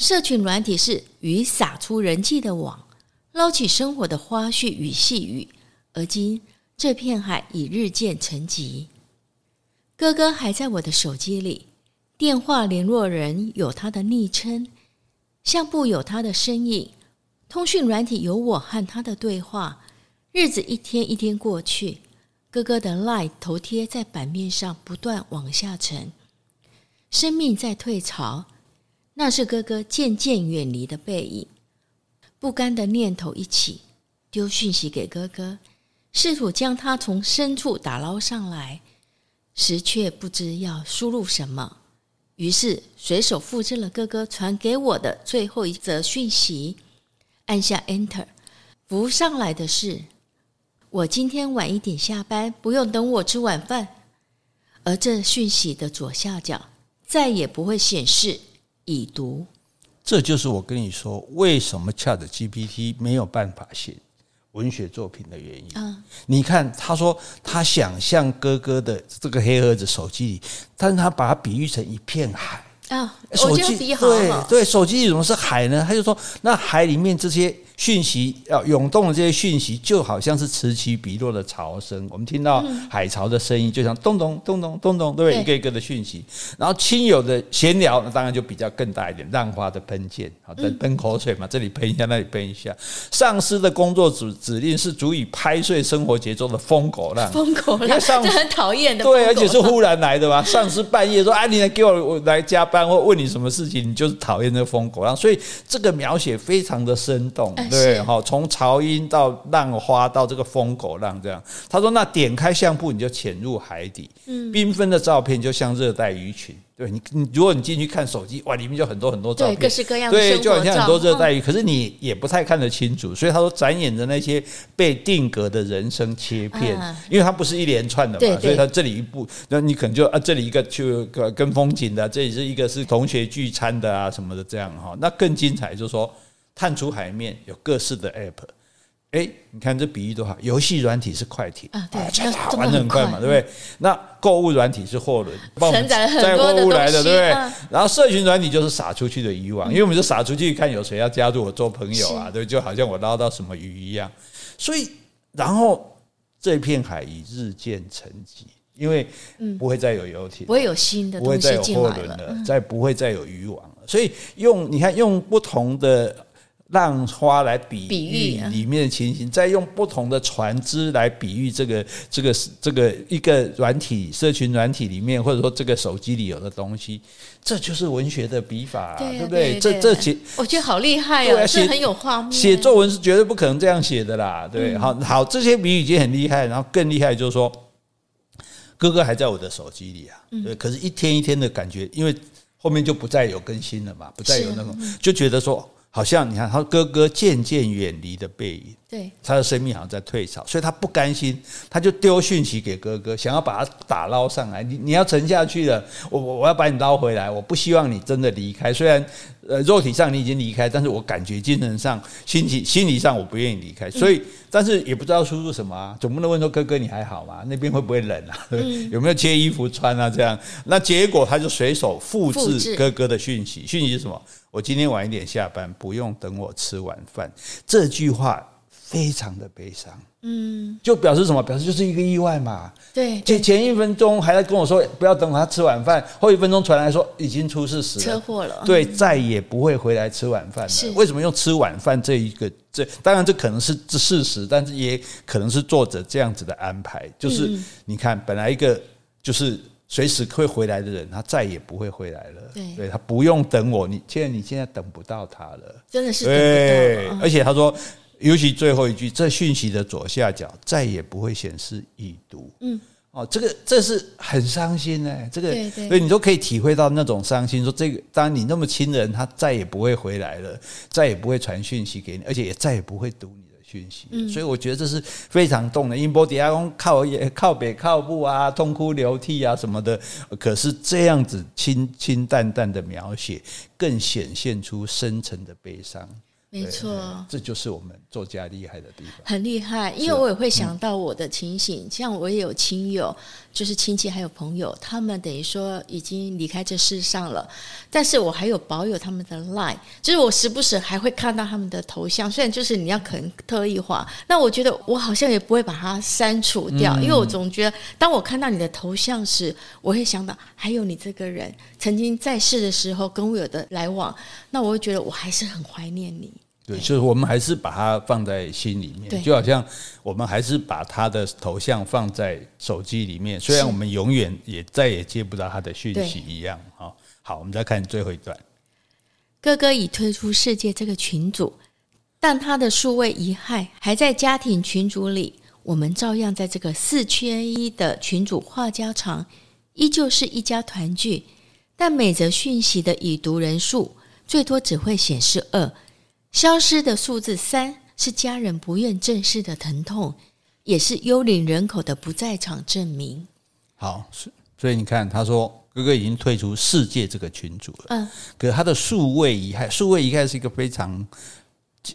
社群软体是鱼撒出人际的网，捞起生活的花絮与细雨。而今这片海已日渐沉寂。哥哥还在我的手机里，电话联络人有他的昵称，相簿有他的身影，通讯软体有我和他的对话。日子一天一天过去，哥哥的 LINE 头贴在版面上不断往下沉，生命在退潮，那是哥哥渐渐远离的背影。不甘的念头一起，丢讯息给哥哥，试图将他从深处打捞上来。时却不知要输入什么，于是随手复制了哥哥传给我的最后一则讯息，按下 Enter，浮上来的是：“我今天晚一点下班，不用等我吃晚饭。”而这讯息的左下角再也不会显示已读。这就是我跟你说，为什么 ChatGPT 没有办法写文学作品的原因嗯，你看，他说他想象哥哥的这个黑盒子手机里，但是他把它比喻成一片海啊，手机对对，手机里怎么是海呢？他就说，那海里面这些。讯息要涌动的这些讯息，就好像是此起彼落的潮声。我们听到海潮的声音，就像咚咚咚咚咚咚，对不对？一个一个的讯息。然后亲友的闲聊，那当然就比较更大一点，浪花的喷溅，好，喷口水嘛，这里喷一下，那里喷一下。上司的工作指指令是足以拍碎生活节奏的疯狗浪，疯狗浪，这很讨厌的。对，而且是忽然来的嘛。上司半夜说：“啊，你来给我我来加班，或问你什么事情，你就是讨厌那个疯狗浪。”所以这个描写非常的生动。对，好，从潮音到浪花到这个疯狗浪这样，他说：“那点开相簿，你就潜入海底，嗯，缤纷的照片就像热带鱼群。对你，你如果你进去看手机，哇，里面就很多很多照片，各式各样的，对，就好像很多热带鱼，可是你也不太看得清楚。所以他说，展演的那些被定格的人生切片，因为它不是一连串的嘛，所以它这里一部，那你可能就啊，这里一个就跟风景的，这里是一个是同学聚餐的啊什么的这样哈，那更精彩就是说。”探出海面有各式的 app，哎，你看这比喻多好。游戏软体是快艇啊，对，玩的很快嘛，对不对？那购物软体是货轮，承载很多货物来的，对不对？然后社群软体就是撒出去的渔网，因为我们就撒出去看有谁要加入我做朋友啊，对，就好像我捞到什么鱼一样。所以，然后这片海已日渐沉寂，因为不会再有游艇，不会有新的不会再有货轮了，再不会再有渔网了。所以用你看，用不同的。浪花来比喻里面的情形，再用不同的船只来比喻这个这个这个一个软体社群软体里面，或者说这个手机里有的东西，这就是文学的笔法，对不对？这这写我觉得好厉害啊，这很有画面。写作文是绝对不可能这样写的啦，对，好好这些比喻已经很厉害，然后更厉害就是说，哥哥还在我的手机里啊，对，可是一天一天的感觉，因为后面就不再有更新了嘛，不再有那种，就觉得说。好像你看，他哥哥渐渐远离的背影，对，他的生命好像在退潮，所以他不甘心，他就丢讯息给哥哥，想要把他打捞上来。你你要沉下去了，我我我要把你捞回来，我不希望你真的离开。虽然呃肉体上你已经离开，但是我感觉精神上、心情心理上我不愿意离开。所以，但是也不知道输入什么啊，总不能问说哥哥你还好吗？那边会不会冷啊？有没有借衣服穿啊？这样，那结果他就随手复制哥哥的讯息，讯息是什么？我今天晚一点下班，不用等我吃晚饭。这句话非常的悲伤，嗯，就表示什么？表示就是一个意外嘛。对，前前一分钟还在跟我说不要等他吃晚饭，后一分钟传来说已经出事死了，车祸了。对，再也不会回来吃晚饭了。是为什么用吃晚饭这一个？这当然这可能是这事实，但是也可能是作者这样子的安排。就是你看，本来一个就是。随时会回来的人，他再也不会回来了。对，对他不用等我，你现在你现在等不到他了，真的是等不到。对，而且他说，尤其最后一句，这讯息的左下角再也不会显示已读。嗯。哦，这个这是很伤心哎，这个，对对，所以你都可以体会到那种伤心。说这个，当你那么亲人，他再也不会回来了，再也不会传讯息给你，而且也再也不会读你的讯息。嗯，所以我觉得这是非常动的。因波迪亚公靠也靠北靠步啊，痛哭流涕啊什么的。可是这样子清清淡淡的描写，更显现出深沉的悲伤。没错，这就是我们作家厉害的地方，很厉害。因为我也会想到我的情形，嗯、像我也有亲友，就是亲戚还有朋友，他们等于说已经离开这世上了，但是我还有保有他们的 line，就是我时不时还会看到他们的头像，虽然就是你要可能特意画，那我觉得我好像也不会把它删除掉，嗯、因为我总觉得当我看到你的头像时，我会想到还有你这个人曾经在世的时候跟我有的来往，那我会觉得我还是很怀念你。对，就是我们还是把它放在心里面，就好像我们还是把他的头像放在手机里面，虽然我们永远也再也接不到他的讯息一样。好，好，我们再看最后一段。哥哥已退出世界这个群组，但他的数位遗骸还在家庭群组里。我们照样在这个四缺一的群组话家常，依旧是一家团聚。但每则讯息的已读人数最多只会显示二。消失的数字三是家人不愿正视的疼痛，也是幽灵人口的不在场证明。好，所以你看，他说哥哥已经退出世界这个群组了。嗯，可是他的数位遗骸，数位遗骸是一个非常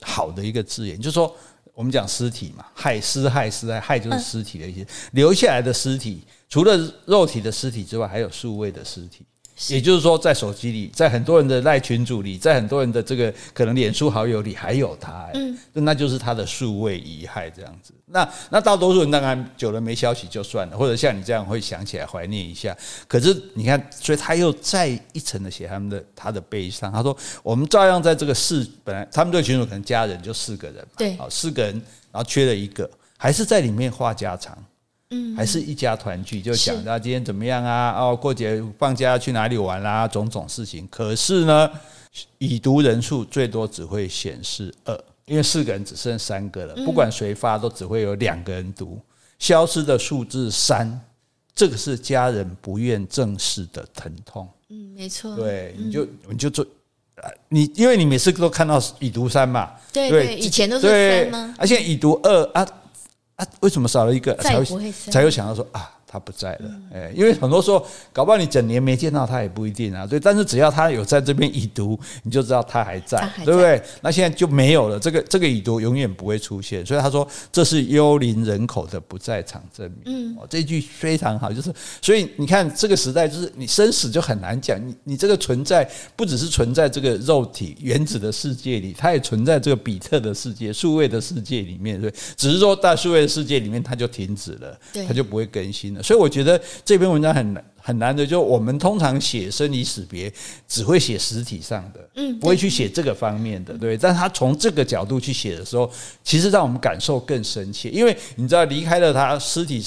好的一个字眼，就是说我们讲尸体嘛，害尸害尸骸骸就是尸体的一些、嗯、留下来的尸体，除了肉体的尸体之外，还有数位的尸体。也就是说，在手机里，在很多人的赖群组里，在很多人的这个可能脸书好友里，还有他，嗯，那就是他的数位遗骸这样子。那那大多数人当然久了没消息就算了，或者像你这样会想起来怀念一下。可是你看，所以他又再一层的写他们的他的悲伤。他说：“我们照样在这个四，本来他们这个群组可能家人就四个人嘛，对，好四个人，然后缺了一个，还是在里面话家常。”嗯，还是一家团聚，就想到今天怎么样啊？哦，过节放假去哪里玩啦、啊？种种事情。可是呢，已读人数最多只会显示二，因为四个人只剩三个了。不管谁发，都只会有两个人读。消失的数字三，这个是家人不愿正视的疼痛。嗯，没错。对，你就你就做，你因为你每次都看到已读三嘛。对对，以前都是三吗？而且已读二啊。啊，为什么少了一个？才会才会想到说啊。他不在了，哎，因为很多时候搞不好你整年没见到他也不一定啊。对，但是只要他有在这边已读，你就知道他还在，对不对？那现在就没有了，这个这个已读永远不会出现。所以他说这是幽灵人口的不在场证明。嗯，这句非常好，就是所以你看这个时代，就是你生死就很难讲。你你这个存在不只是存在这个肉体原子的世界里，它也存在这个比特的世界、数位的世界里面。对，只是说在数位的世界里面，它就停止了，它就不会更新了。所以我觉得这篇文章很难很难的，就我们通常写生离死别，只会写实体上的，嗯，不会去写这个方面的，对。但他从这个角度去写的时候，其实让我们感受更深切，因为你知道离开了他尸体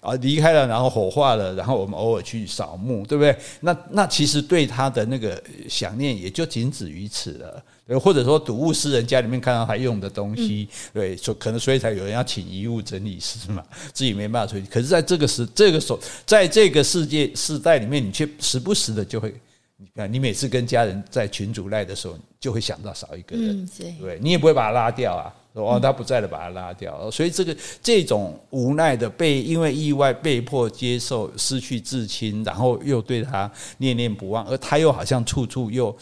啊，离开了，然后火化了，然后我们偶尔去扫墓，对不对？那那其实对他的那个想念也就仅止于此了。或者说睹物思人，家里面看到还用的东西，对，所可能所以才有人要请遗物整理师嘛，自己没办法处理。可是在这个时这个时候，在这个世界世代里面，你却时不时的就会，你看，你每次跟家人在群主赖的时候，就会想到少一个人，对，你也不会把他拉掉啊，说哦他不在了，把他拉掉。所以这个这种无奈的被因为意外被迫接受失去至亲，然后又对他念念不忘，而他又好像处处又。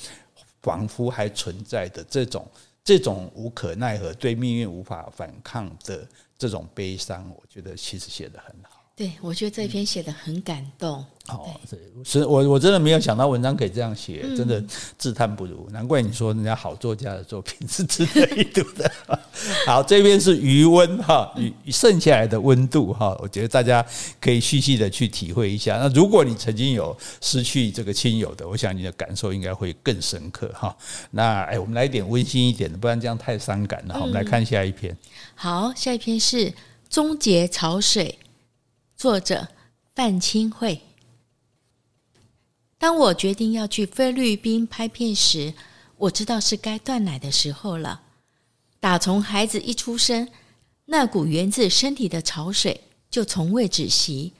仿佛还存在的这种这种无可奈何、对命运无法反抗的这种悲伤，我觉得其实写得很好。对，我觉得这篇写得很感动。哦，是，我我真的没有想到文章可以这样写，真的自叹不如。难怪你说人家好作家的作品是值得一读的。好，这边是余温哈，余剩下来的温度哈，我觉得大家可以细细的去体会一下。那如果你曾经有失去这个亲友的，我想你的感受应该会更深刻哈。那哎，我们来一点温馨一点的，不然这样太伤感了。好，我们来看下一篇。好，下一篇是《终结潮水》。作者范钦慧。当我决定要去菲律宾拍片时，我知道是该断奶的时候了。打从孩子一出生，那股源自身体的潮水就从未止息，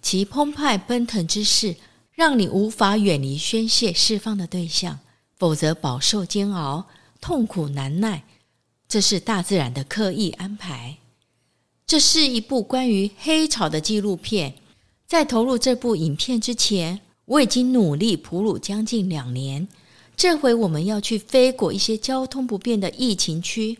其澎湃奔腾之势，让你无法远离宣泄释放的对象，否则饱受煎熬，痛苦难耐。这是大自然的刻意安排。这是一部关于黑潮的纪录片。在投入这部影片之前，我已经努力哺乳将近两年。这回我们要去飞过一些交通不便的疫情区，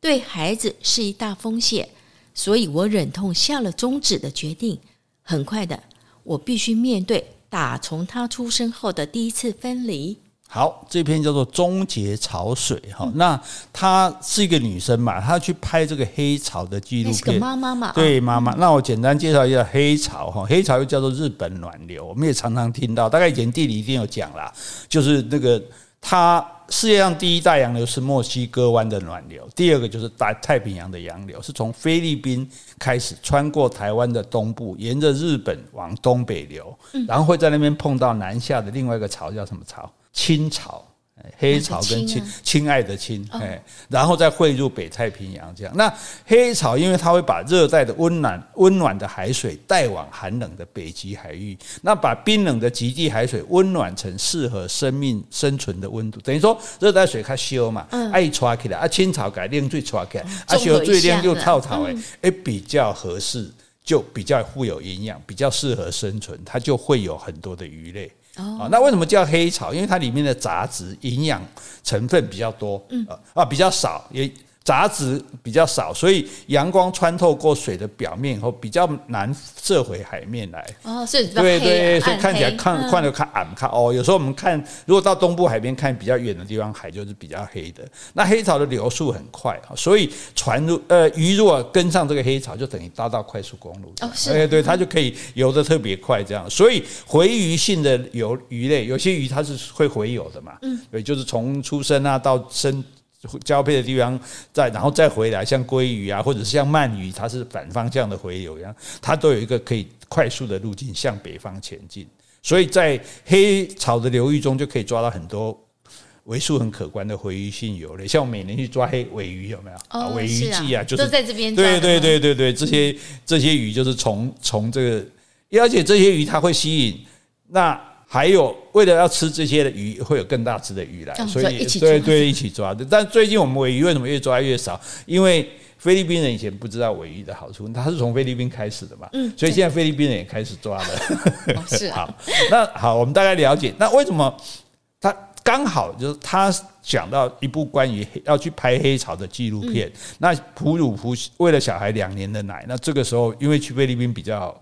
对孩子是一大风险，所以我忍痛下了终止的决定。很快的，我必须面对打从他出生后的第一次分离。好，这篇叫做《终结潮水》哈，那她是一个女生嘛，她去拍这个黑潮的纪录片，是个妈妈嘛？对，妈妈。那我简单介绍一下黑潮哈，黑潮又叫做日本暖流，我们也常常听到，大概以前地理一定有讲啦，就是那个它世界上第一大洋流是墨西哥湾的暖流，第二个就是大太平洋的洋流，是从菲律宾开始穿过台湾的东部，沿着日本往东北流，然后会在那边碰到南下的另外一个潮，叫什么潮？亲潮，黑潮跟亲亲爱的亲，哎，然后再汇入北太平洋这样。那黑潮因为它会把热带的温暖温暖的海水带往寒冷的北极海域，那把冰冷的极地海水温暖成适合生命生存的温度，等于说热带水它烧嘛，爱抓起来啊，亲潮改冷最抓起来，啊，烧最冷就套套哎，哎比较合适，就比较富有营养，比较适合生存，它就会有很多的鱼类。哦，那为什么叫黑草？因为它里面的杂质、营养成分比较多，嗯啊，比较少也。杂质比较少，所以阳光穿透过水的表面以后，比较难射回海面来。哦，是对对，所以看起来看看着看暗看哦。有时候我们看，如果到东部海边看比较远的地方，海就是比较黑的。那黑潮的流速很快啊，所以船如呃鱼如果跟上这个黑潮，就等于搭到快速公路。哦，是，对对，它就可以游得特别快这样。所以回游性的游鱼类，有些鱼它是会回游的嘛。嗯，对，就是从出生啊到生。交配的地方，再然后再回来，像鲑鱼啊，或者是像鳗鱼，它是反方向的回流一样，它都有一个可以快速的路径向北方前进。所以在黑潮的流域中，就可以抓到很多为数很可观的回鱼性游类，像我每年去抓黑尾鱼，有没有？哦，尾鱼季啊，就是都在这边。对对对对对，这些这些鱼就是从从这个，而且这些鱼它会吸引那。还有，为了要吃这些的鱼，会有更大只的鱼来，所以对对一起抓的。但最近我们尾鱼为什么越抓越少？因为菲律宾人以前不知道尾鱼的好处，他是从菲律宾开始的嘛，嗯，所以现在菲律宾人也开始抓了。是好，那好，我们大概了解，那为什么他刚好就是他讲到一部关于要去拍黑潮的纪录片，那哺乳哺喂了小孩两年的奶，那这个时候因为去菲律宾比较。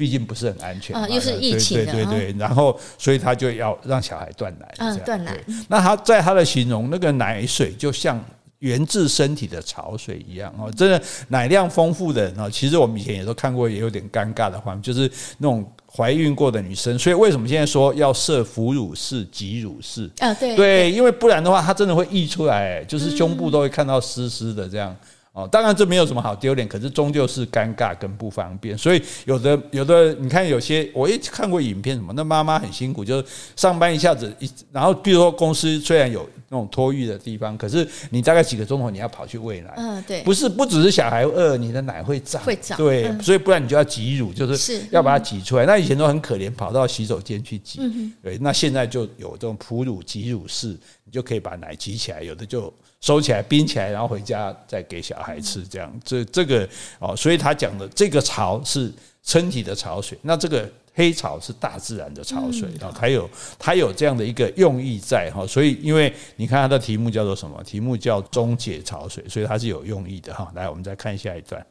毕竟不是很安全，又是疫情，对对对，然后所以他就要让小孩断奶，嗯，断奶。那他在他的形容，那个奶水就像源自身体的潮水一样哦，真的奶量丰富的人，其实我们以前也都看过，也有点尴尬的画面，就是那种怀孕过的女生。所以为什么现在说要设哺乳室、挤乳室？啊，对对，因为不然的话，它真的会溢出来，就是胸部都会看到湿湿的这样。哦，当然这没有什么好丢脸，可是终究是尴尬跟不方便，所以有的有的，你看有些我也看过影片，什么那妈妈很辛苦，就是上班一下子一，然后比如说公司虽然有那种托育的地方，可是你大概几个钟头你要跑去喂奶，嗯，对，不是不只是小孩饿，你的奶会胀，会胀，对，所以不然你就要挤乳，就是要把它挤出来。那以前都很可怜，跑到洗手间去挤，对，那现在就有这种哺乳挤乳室，你就可以把奶挤起来，有的就。收起来，冰起来，然后回家再给小孩吃，这样这这个哦，所以他讲的这个潮是身体的潮水，那这个黑潮是大自然的潮水啊，它有它有这样的一个用意在哈，所以因为你看它的题目叫做什么？题目叫终结潮水，所以它是有用意的哈。来，我们再看下一段。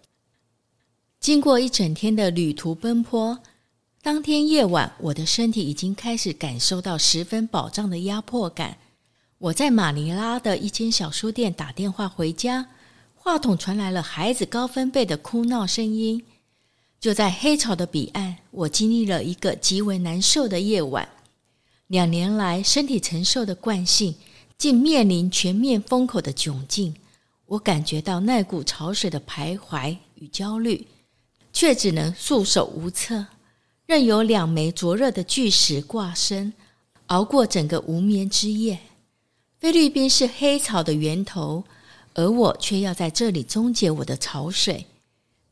经过一整天的旅途奔波，当天夜晚，我的身体已经开始感受到十分饱胀的压迫感。我在马尼拉的一间小书店打电话回家，话筒传来了孩子高分贝的哭闹声音。就在黑潮的彼岸，我经历了一个极为难受的夜晚。两年来，身体承受的惯性竟面临全面封口的窘境。我感觉到那股潮水的徘徊与焦虑，却只能束手无策，任由两枚灼热的巨石挂身，熬过整个无眠之夜。菲律宾是黑潮的源头，而我却要在这里终结我的潮水。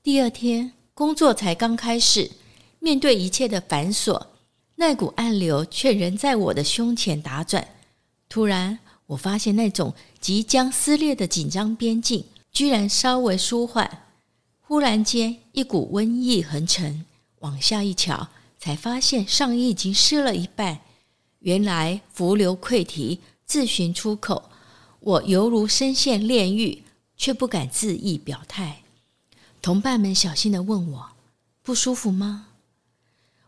第二天工作才刚开始，面对一切的繁琐，那股暗流却仍在我的胸前打转。突然，我发现那种即将撕裂的紧张边境，居然稍微舒缓。忽然间，一股瘟疫横陈，往下一瞧，才发现上衣已经湿了一半。原来伏流溃堤，自寻出口。我犹如身陷炼狱，却不敢自意表态。同伴们小心地问我：“不舒服吗？”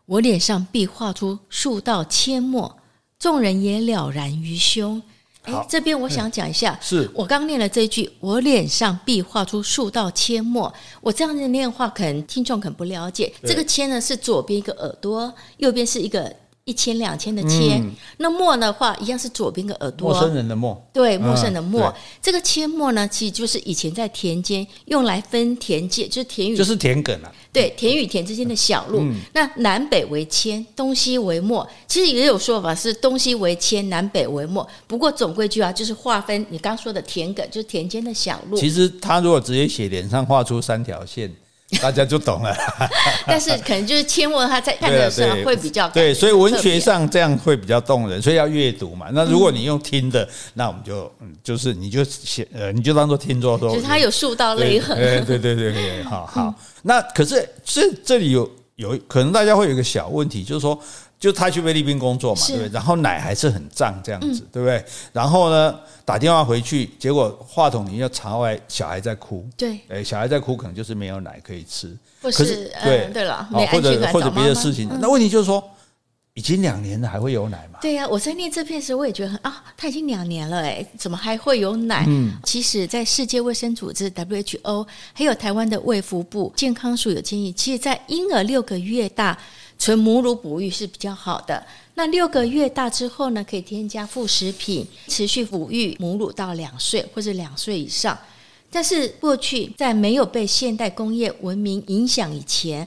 我脸上必画出数道阡陌，众人也了然于胸。哎，这边我想讲一下，是我刚念了这句：“我脸上必画出数道阡陌。”我这样子念话，可能听众可能不了解。这个“阡”呢，是左边一个耳朵，右边是一个。一千两千的千，嗯、那陌的话一样是左边的耳朵。陌生人的陌，对，陌生的陌。嗯、这个阡陌呢，其实就是以前在田间用来分田界，就是田与就是田埂啊。对，田与田之间的小路。嗯、那南北为阡，东西为陌。其实也有说法是东西为阡，南北为陌。不过总归句啊，就是划分你刚说的田埂，就是田间的小路。其实他如果直接写脸上画出三条线。大家就懂了，但是可能就是阡陌，他在看的时候会比较对，所以文学上这样会比较动人，所以要阅读嘛。那如果你用听的，嗯、那我们就嗯，就是你就写呃，你就当做听作说，就是他有数道泪痕，对对对对对，好好。嗯、那可是这这里有有可能大家会有一个小问题，就是说。就他去菲律宾工作嘛，对不对？然后奶还是很胀这样子，对不对？然后呢，打电话回去，结果话筒里要插外，小孩在哭。对，哎，小孩在哭，可能就是没有奶可以吃。可是，对对了，或者或者别的事情。那问题就是说，已经两年了，还会有奶吗？对呀，我在念这篇时，我也觉得很啊，他已经两年了，哎，怎么还会有奶？嗯，其实，在世界卫生组织 WHO 还有台湾的卫福部健康署有建议，其实，在婴儿六个月大。纯母乳哺育是比较好的。那六个月大之后呢，可以添加副食品，持续哺育母乳到两岁或者两岁以上。但是过去在没有被现代工业文明影响以前。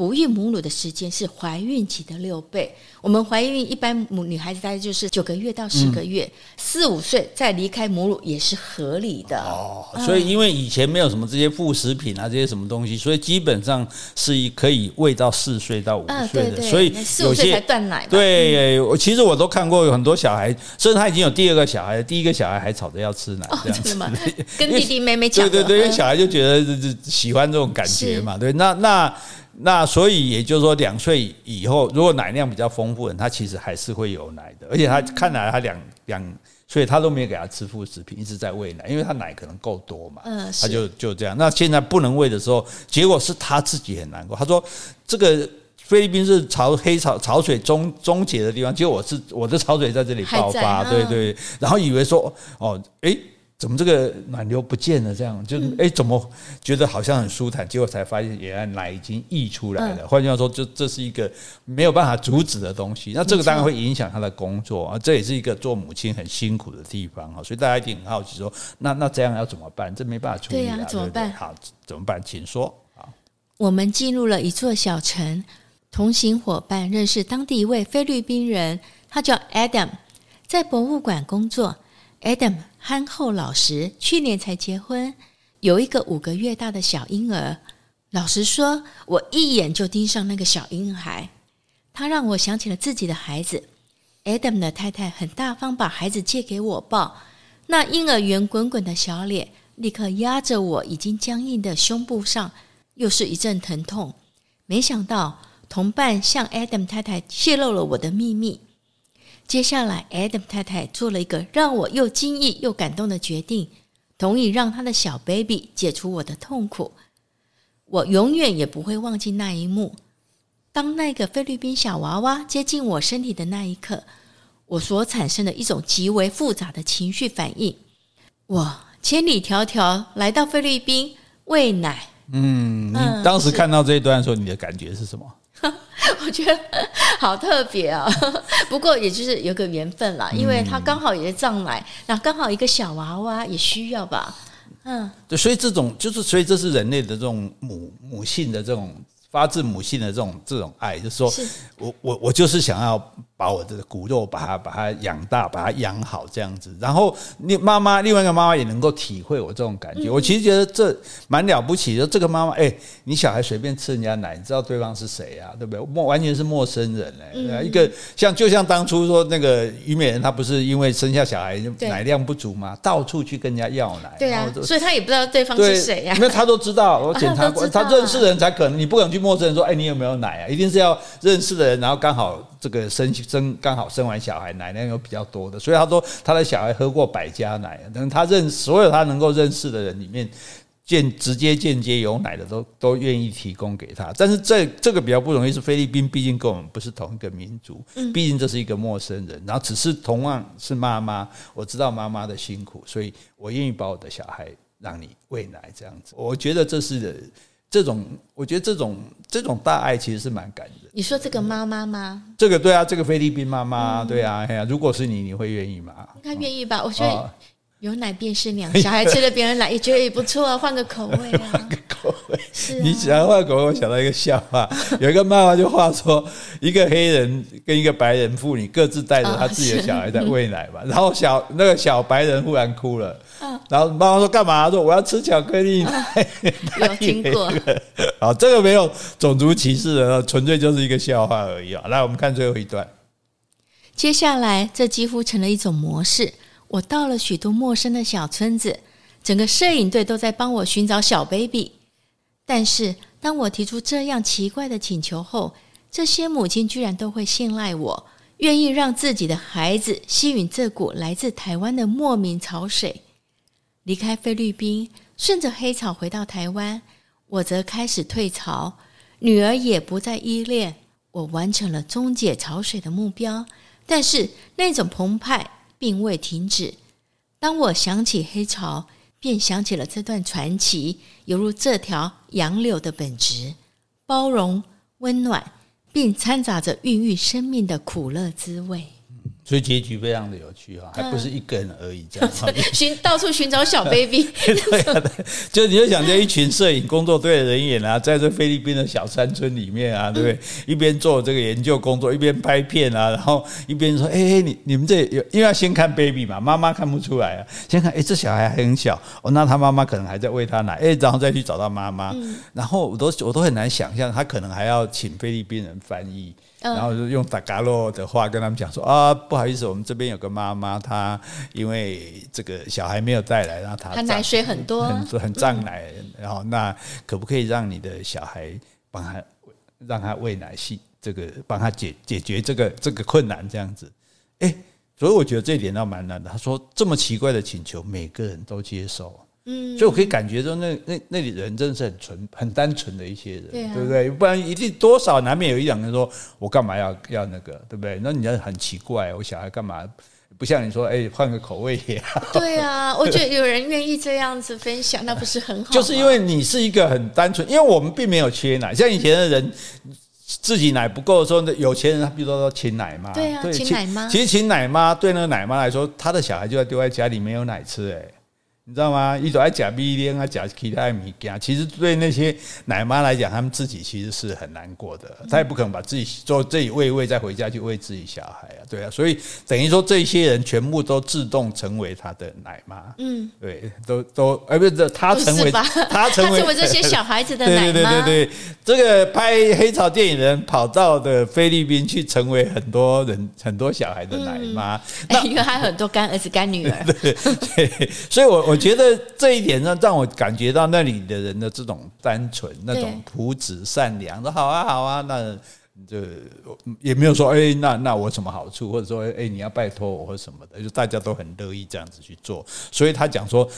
哺育母乳的时间是怀孕期的六倍。我们怀孕一般母女孩子大概就是九个月到十个月，四五岁再离开母乳也是合理的。哦，所以因为以前没有什么这些副食品啊，这些什么东西，所以基本上是可以喂到四岁到五岁的。所以四五岁才断奶。对，我其实我都看过有很多小孩，甚至他已经有第二个小孩，第一个小孩还吵着要吃奶，这样子，跟弟弟妹妹抢。对对对，因为小孩就觉得喜欢这种感觉嘛。对，那那。那所以也就是说，两岁以后，如果奶量比较丰富的，他其实还是会有奶的。而且他看来他两两所以，他都没有给他吃副食品，一直在喂奶，因为他奶可能够多嘛。嗯，他就就这样。那现在不能喂的时候，结果是他自己很难过。他说：“这个菲律宾是潮黑潮潮水终终结的地方，结果我是我的潮水在这里爆发，对对。然后以为说哦，诶。怎么这个暖流不见了？这样就哎，怎么觉得好像很舒坦？结果才发现，原来奶已经溢出来了。换句话说，就这是一个没有办法阻止的东西。那这个当然会影响他的工作啊，这也是一个做母亲很辛苦的地方哈。所以大家一定很好奇说，那那这样要怎么办？这没办法处理啊，怎么办？好，怎么办？请说。好，我们进入了一座小城，同行伙伴认识当地一位菲律宾人，他叫 Adam，在博物馆工作。Adam 憨厚老实，去年才结婚，有一个五个月大的小婴儿。老实说，我一眼就盯上那个小婴孩，他让我想起了自己的孩子。Adam 的太太很大方，把孩子借给我抱。那婴儿圆滚滚的小脸，立刻压着我已经僵硬的胸部上，又是一阵疼痛。没想到，同伴向 Adam 太太泄露了我的秘密。接下来，Adam 太太做了一个让我又惊异又感动的决定，同意让他的小 baby 解除我的痛苦。我永远也不会忘记那一幕：当那个菲律宾小娃娃接近我身体的那一刻，我所产生的一种极为复杂的情绪反应。我千里迢迢来到菲律宾喂奶。嗯，你当时看到这一段的时候，你的感觉是什么？我觉得好特别啊，不过也就是有个缘分啦，因为他刚好也是胀奶，那刚好一个小娃娃也需要吧，嗯，对，所以这种就是，所以这是人类的这种母母性的这种发自母性的这种这种爱，就是说是。我我我就是想要把我的骨肉把它把它养大，把它养好这样子。然后你妈妈另外一个妈妈也能够体会我这种感觉。我其实觉得这蛮了不起的。这个妈妈，哎，你小孩随便吃人家奶，你知道对方是谁啊？对不对？陌完全是陌生人哎。一个像就像当初说那个虞美人，她不是因为生下小孩奶量不足嘛？到处去跟人家要奶。对啊，所以她也不知道对方是谁呀。因为她都知道，我检查过，她认识的人才可能。你不可能去陌生人说，哎，你有没有奶啊？一定是要认识的人，然后刚好这个生。生刚好生完小孩，奶量又比较多的，所以他说他的小孩喝过百家奶，等他认所有他能够认识的人里面，间直接间接有奶的都 都愿意提供给他。但是这这个比较不容易，是菲律宾毕竟跟我们不是同一个民族，毕竟这是一个陌生人，然后只是同样是妈妈，我知道妈妈的辛苦，所以我愿意把我的小孩让你喂奶这样子。我觉得这是。这种，我觉得这种这种大爱其实是蛮感人。你说这个妈妈吗？这个对啊，这个菲律宾妈妈，对啊，哎呀，如果是你，你会愿意吗？应该愿意吧？我觉得有奶便是娘，小孩吃了别人奶也觉得也不错啊，换个口味啊。换个口味，是啊。你想换口味，我想到一个笑话，有一个妈妈就话说，一个黑人跟一个白人妇女各自带着他自己的小孩在喂奶嘛，然后小那个小白人忽然哭了。然后妈妈说干嘛？说我要吃巧克力。有听过？好，这个没有种族歧视的，纯粹就是一个笑话而已啊。来，我们看最后一段。接下来，这几乎成了一种模式。我到了许多陌生的小村子，整个摄影队都在帮我寻找小 baby。但是，当我提出这样奇怪的请求后，这些母亲居然都会信赖我，愿意让自己的孩子吸引这股来自台湾的莫名潮水。离开菲律宾，顺着黑潮回到台湾，我则开始退潮。女儿也不再依恋，我完成了终结潮水的目标。但是那种澎湃并未停止。当我想起黑潮，便想起了这段传奇，犹如这条杨柳的本质：包容、温暖，并掺杂着孕育生命的苦乐滋味。所以结局非常的有趣哈，还不是一个人而已这样，寻到处寻找小 baby。对啊，就你就想这一群摄影工作队的人员啊，在这菲律宾的小山村里面啊，对不对？一边做这个研究工作，一边拍片啊，然后一边说：“哎，你你们这有，因为要先看 baby 嘛，妈妈看不出来啊，先看，哎，这小孩还很小。哦，那他妈妈可能还在喂他奶，哎，然后再去找到妈妈，然后我都我都很难想象，他可能还要请菲律宾人翻译。”然后就用达嘎洛的话跟他们讲说啊，不好意思，我们这边有个妈妈，她因为这个小孩没有带来，然后她奶水很多，很很胀奶，然后那可不可以让你的小孩帮他让他喂奶系这个帮他解解决这个这个困难这样子？哎，所以我觉得这一点倒蛮难的。他说这么奇怪的请求，每个人都接受。嗯，所以我可以感觉到那那那里人真的是很纯、很单纯的一些人，对，啊、对不对？不然一定多少难免有一两个人说：“我干嘛要要那个，对不对？”那你要很奇怪，我小孩干嘛不像你说，哎，换个口味也好。对啊，我觉得有人愿意这样子分享，那不是很好？就是因为你是一个很单纯，因为我们并没有缺奶，像以前的人自己奶不够的时候，那有钱人他比如说说请奶妈，对啊，请奶妈。其实请奶妈对那个奶妈来说，他的小孩就要丢在家里没有奶吃，哎。你知道吗？一种爱假逼恋啊，假其他米家，其实对那些奶妈来讲，他们自己其实是很难过的。他也不可能把自己做自己喂喂，再回家去喂自己小孩啊，对啊。所以等于说，这些人全部都自动成为他的奶妈。嗯，对，都都，而不是 他成为他成为这些小孩子的 奶妈。对对对对对，这个拍黑潮电影的人跑到的菲律宾去，成为很多人很多小孩的奶妈。那 因为还有很多干儿子干女儿。对对，所以我我。觉得这一点让，让我感觉到那里的人的这种单纯、那种朴质、善良，说好啊，好啊，那就也没有说哎，那那我什么好处，或者说哎，你要拜托我或什么的，就大家都很乐意这样子去做。所以他讲说，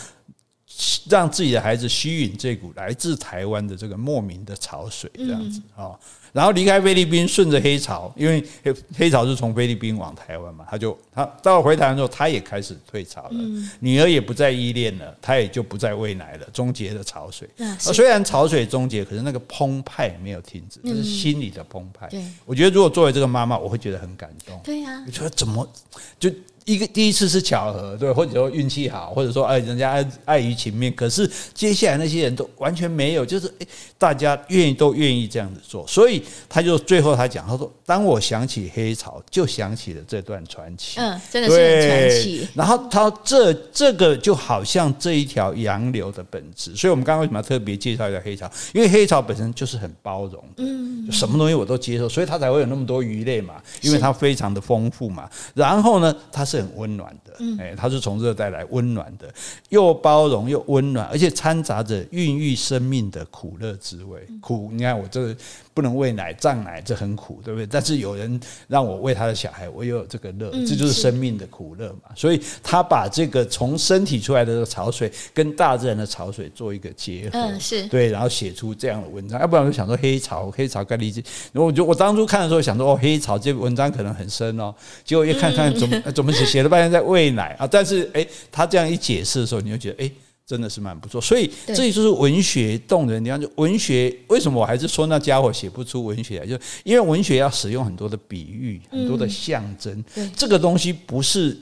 让自己的孩子吸引这股来自台湾的这个莫名的潮水，这样子啊。然后离开菲律宾，顺着黑潮，因为黑黑潮是从菲律宾往台湾嘛，他就他到了回台湾之后，他也开始退潮了，嗯、女儿也不再依恋了，他也就不再喂奶了，终结了潮水。啊、虽然潮水终结，可是那个澎湃没有停止，就是心里的澎湃。我觉得如果作为这个妈妈，我会觉得很感动。对呀、啊，你说怎么就一个第一次是巧合，对，或者说运气好，或者说哎，人家爱爱于情面。可是接下来那些人都完全没有，就是哎，大家愿意都愿意这样子做，所以他就最后他讲，他说：“当我想起黑潮，就想起了这段传奇。”嗯，真的是很传奇。然后他这这个就好像这一条洋流的本质。所以我们刚刚为什么要特别介绍一下黑潮？因为黑潮本身就是很包容的，嗯，什么东西我都接受，所以它才会有那么多鱼类嘛，因为它非常的丰富嘛。然后呢，它是很温暖的，哎，它是从热带来温暖的，又包容又温暖，而且掺杂着孕育生命的苦乐滋味。苦，你看我这个。不能喂奶、胀奶，这很苦，对不对？但是有人让我喂他的小孩，我又有这个乐，这就是生命的苦乐嘛。所以他把这个从身体出来的潮水跟大自然的潮水做一个结合，嗯，是对，然后写出这样的文章。要不然我就想说黑潮，黑潮该理解。然后我就我当初看的时候想说，哦，黑潮这文章可能很深哦。结果一看看怎么怎么写，写了半天在喂奶啊。但是哎，他这样一解释的时候，你就觉得哎。真的是蛮不错，所以这就是文学动人的地方。就文学为什么我还是说那家伙写不出文学来？就因为文学要使用很多的比喻，很多的象征。这个东西不是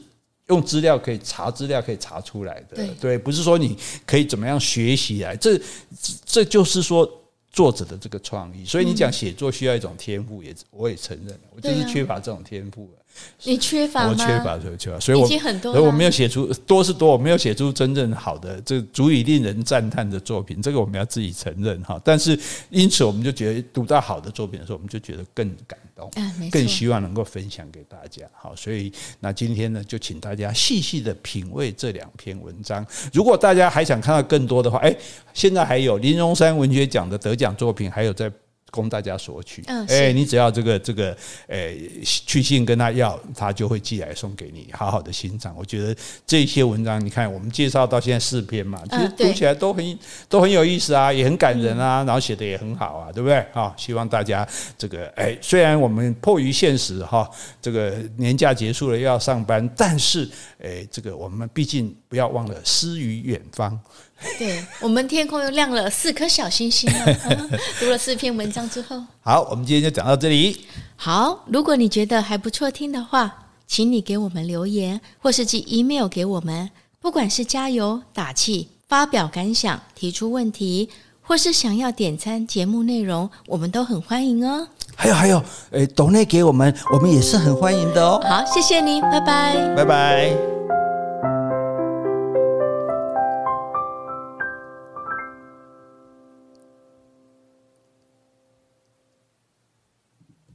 用资料可以查资料可以查出来的。对，不是说你可以怎么样学习来。这这就是说作者的这个创意。所以你讲写作需要一种天赋，也我也承认，我就是缺乏这种天赋。你缺乏吗？我缺乏，所以缺乏，所以我所以我没有写出多是多，我没有写出真正好的，这足以令人赞叹的作品，这个我们要自己承认哈。但是因此，我们就觉得读到好的作品的时候，我们就觉得更感动，更希望能够分享给大家。好，所以那今天呢，就请大家细细的品味这两篇文章。如果大家还想看到更多的话，哎，现在还有林荣山文学奖的得奖作品，还有在。供大家索取，哎、欸，你只要这个这个，哎、欸，去信跟他要，他就会寄来送给你，好好的欣赏。我觉得这些文章，你看我们介绍到现在四篇嘛，其实读起来都很都很有意思啊，也很感人啊，然后写的也很好啊，对不对？啊，希望大家这个，哎、欸，虽然我们迫于现实哈，这个年假结束了又要上班，但是，哎、欸，这个我们毕竟不要忘了诗与远方。对，我们天空又亮了四颗小星星了。读了四篇文章之后，好，我们今天就讲到这里。好，如果你觉得还不错听的话，请你给我们留言，或是寄 email 给我们。不管是加油打气、发表感想、提出问题，或是想要点餐节目内容，我们都很欢迎哦。还有还有，诶，抖内给我们，我们也是很欢迎的哦。好，谢谢你，拜拜，拜拜。